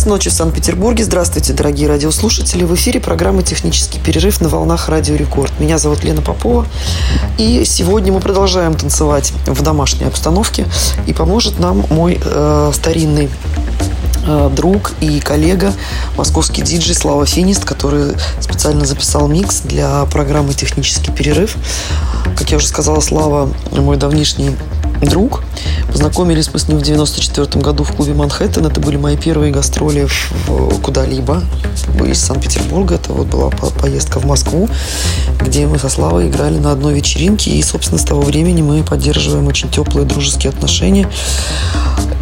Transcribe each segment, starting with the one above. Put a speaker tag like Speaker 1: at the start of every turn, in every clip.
Speaker 1: Час ночи в Санкт-Петербурге. Здравствуйте, дорогие радиослушатели. В эфире программа «Технический перерыв» на волнах Радио Рекорд. Меня зовут Лена Попова. И сегодня мы продолжаем танцевать в домашней обстановке. И поможет нам мой э, старинный э, друг и коллега, московский диджей Слава Финист, который специально записал микс для программы «Технический перерыв». Как я уже сказала, Слава мой давнишний друг. Познакомились мы с ним в 94 году в клубе «Манхэттен». Это были мои первые гастроли куда-либо из Санкт-Петербурга. Это вот была поездка в Москву, где мы со Славой играли на одной вечеринке. И, собственно, с того времени мы поддерживаем очень теплые дружеские отношения.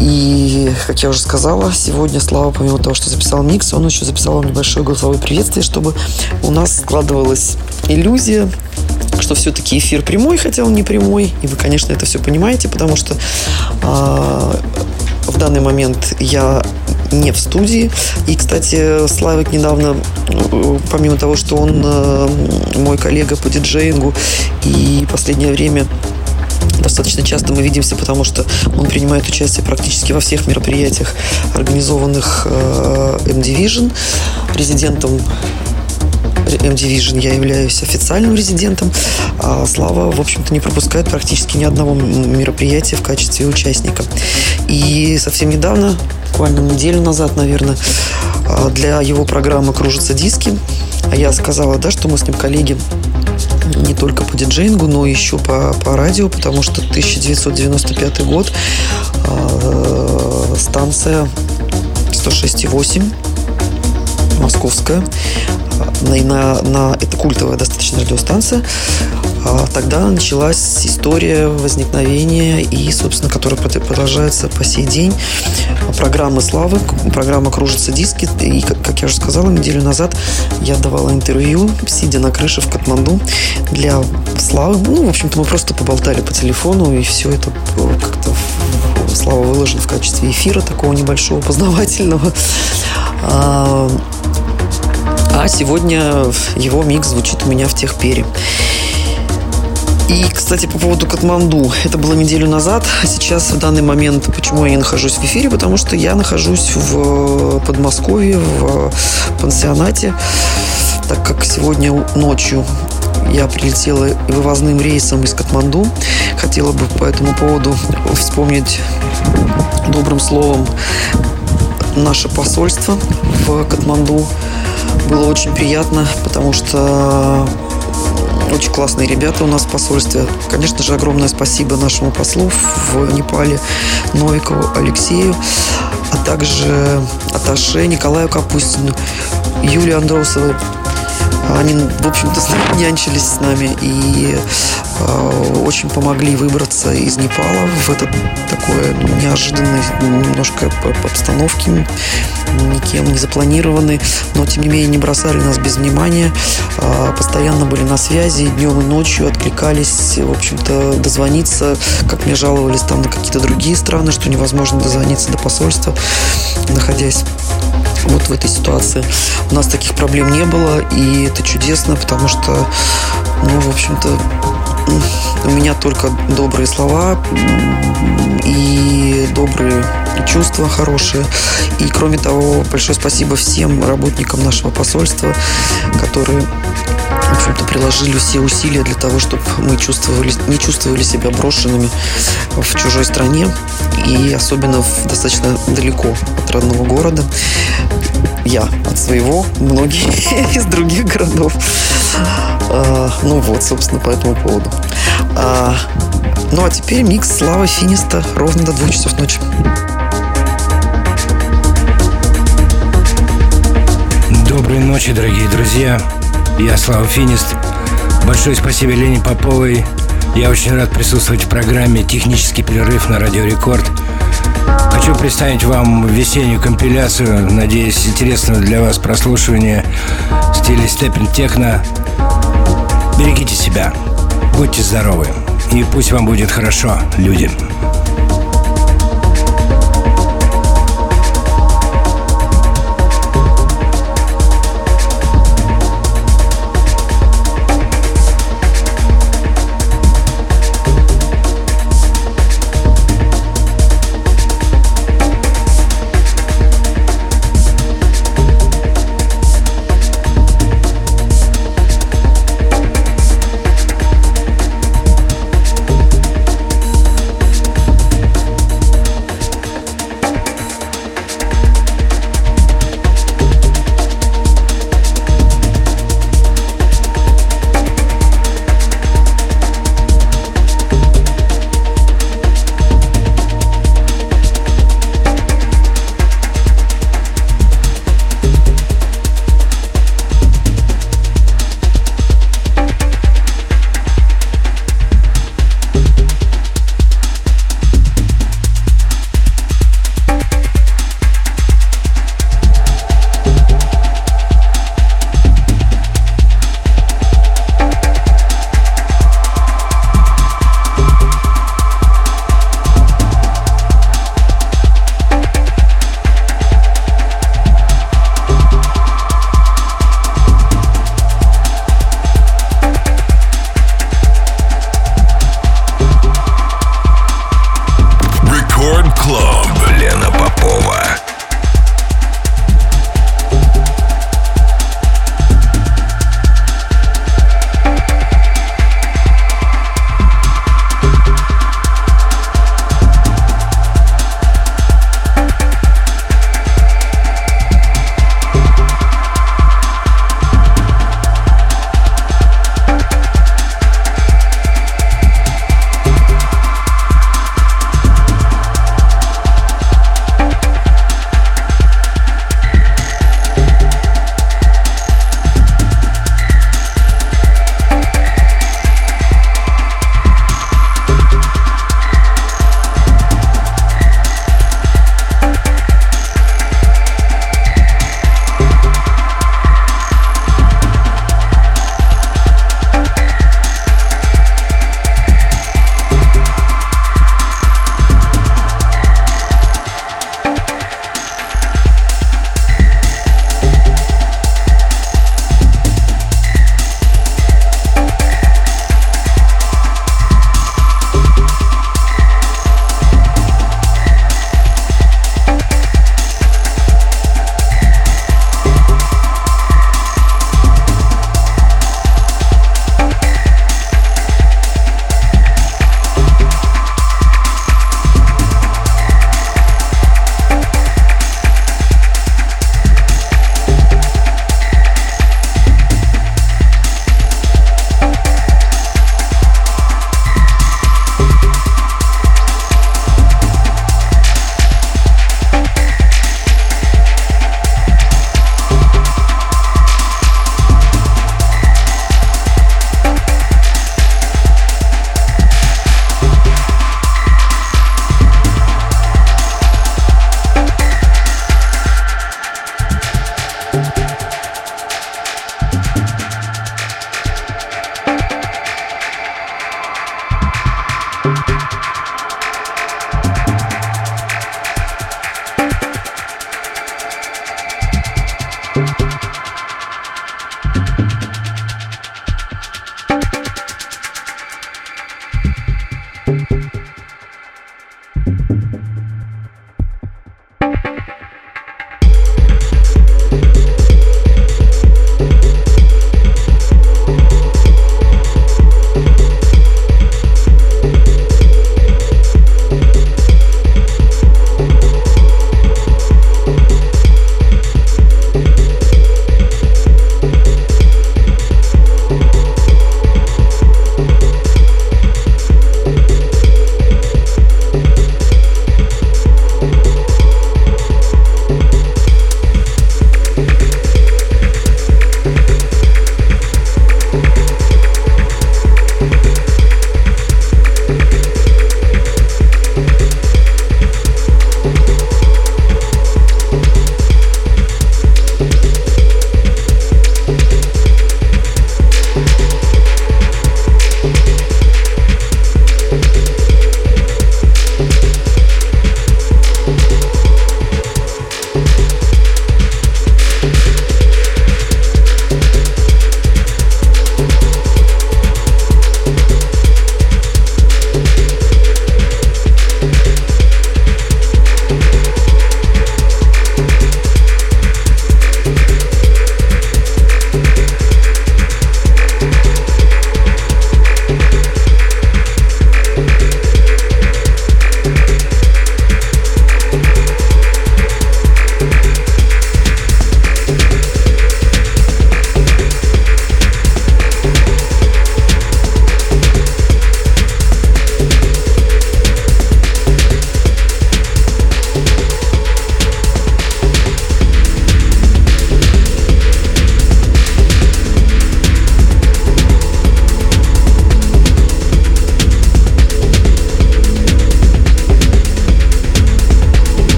Speaker 1: И, как я уже сказала, сегодня Слава, помимо того, что записал микс, он еще записал небольшое голосовое приветствие, чтобы у нас складывалась иллюзия что все-таки эфир прямой, хотя он не прямой. И вы, конечно, это все понимаете, потому что э, в данный момент я не в студии. И, кстати, Славик недавно, помимо того, что он э, мой коллега по диджеингу, и последнее время достаточно часто мы видимся, потому что он принимает участие практически во всех мероприятиях, организованных э, M-Division, резидентом M-Division я являюсь официальным резидентом, а Слава, в общем-то, не пропускает практически ни одного мероприятия в качестве участника. И совсем недавно, буквально неделю назад, наверное, а, для его программы «Кружатся диски», а я сказала, да, что мы с ним коллеги не только по диджеингу, но еще по, по радио, потому что 1995 год, э, станция 106,8 московская, на, на, на, это культовая достаточно радиостанция. А, тогда началась история возникновения и, собственно, которая продолжается по сей день. Программы «Славы», программа «Кружатся диски». И, как я уже сказала, неделю назад я давала интервью, сидя на крыше в Катманду для «Славы». Ну, в общем-то, мы просто поболтали по телефону, и все это как-то Слава выложен в качестве эфира такого небольшого, познавательного. А, а сегодня его микс звучит у меня в техпере. И, кстати, по поводу Катманду. Это было неделю назад, сейчас в данный момент, почему я не нахожусь в эфире? Потому что я нахожусь в Подмосковье, в пансионате, так как сегодня ночью я прилетела вывозным рейсом из Катманду. Хотела бы по этому поводу вспомнить добрым словом наше посольство в Катманду. Было очень приятно, потому что очень классные ребята у нас в посольстве. Конечно же, огромное спасибо нашему послу в Непале Новикову Алексею, а также Аташе Николаю Капустину, Юлии Андросовой, они, в общем-то, нянчились с нами и э, очень помогли выбраться из Непала в этот такой ну, неожиданный немножко обстановке, никем не запланированный, но тем не менее не бросали нас без внимания, э, постоянно были на связи, днем и ночью откликались, в общем-то, дозвониться, как мне жаловались там на какие-то другие страны, что невозможно дозвониться до посольства, находясь вот в этой ситуации. У нас таких проблем не было, и это чудесно, потому что, ну, в общем-то, у меня только добрые слова и добрые чувства хорошие. И кроме того, большое спасибо всем работникам нашего посольства, которые в общем-то, приложили все усилия для того, чтобы мы чувствовали, не чувствовали себя брошенными в чужой стране и особенно в, достаточно далеко от родного города. Я от своего, многие из других городов. А, ну вот, собственно, по этому поводу. А, ну а теперь микс Славы Финиста ровно до двух часов ночи.
Speaker 2: Доброй ночи, дорогие друзья. Я Слава Финист. Большое спасибо Лене Поповой. Я очень рад присутствовать в программе «Технический перерыв» на Радио Рекорд. Хочу представить вам весеннюю компиляцию, надеюсь, интересного для вас прослушивания в стиле степен техно. Берегите себя, будьте здоровы. и пусть вам будет хорошо, люди.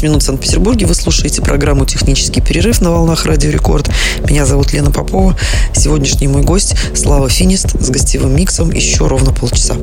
Speaker 1: 21 час 30 минут в Санкт-Петербурге. Вы слушаете программу «Технический перерыв» на волнах Радио Рекорд. Меня зовут Лена Попова. Сегодняшний мой гость Слава Финист с гостевым миксом еще ровно полчаса.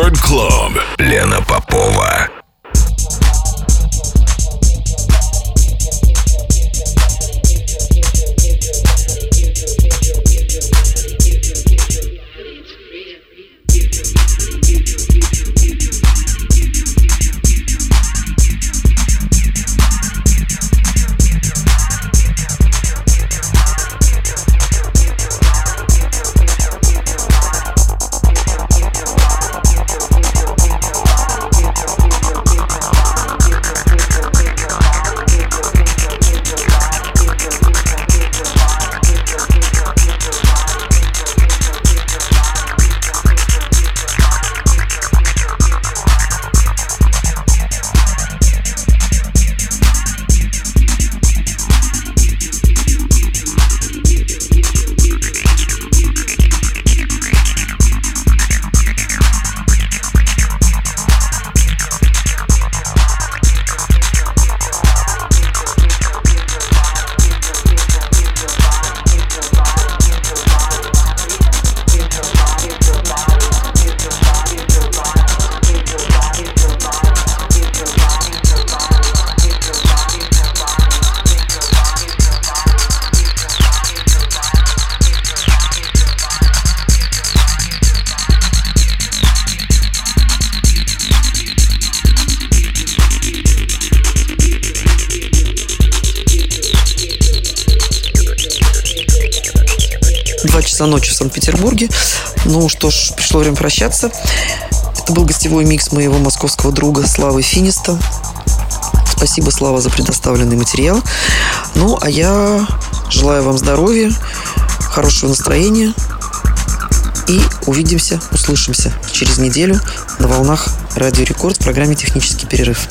Speaker 3: Record Club. Лена Попова.
Speaker 1: Два часа ночи в Санкт-Петербурге. Ну что ж, пришло время прощаться. Это был гостевой микс моего московского друга Славы Финиста. Спасибо, Слава, за предоставленный материал. Ну, а я желаю вам здоровья, хорошего настроения. И увидимся, услышимся через неделю на волнах Радио Рекорд в программе «Технический перерыв».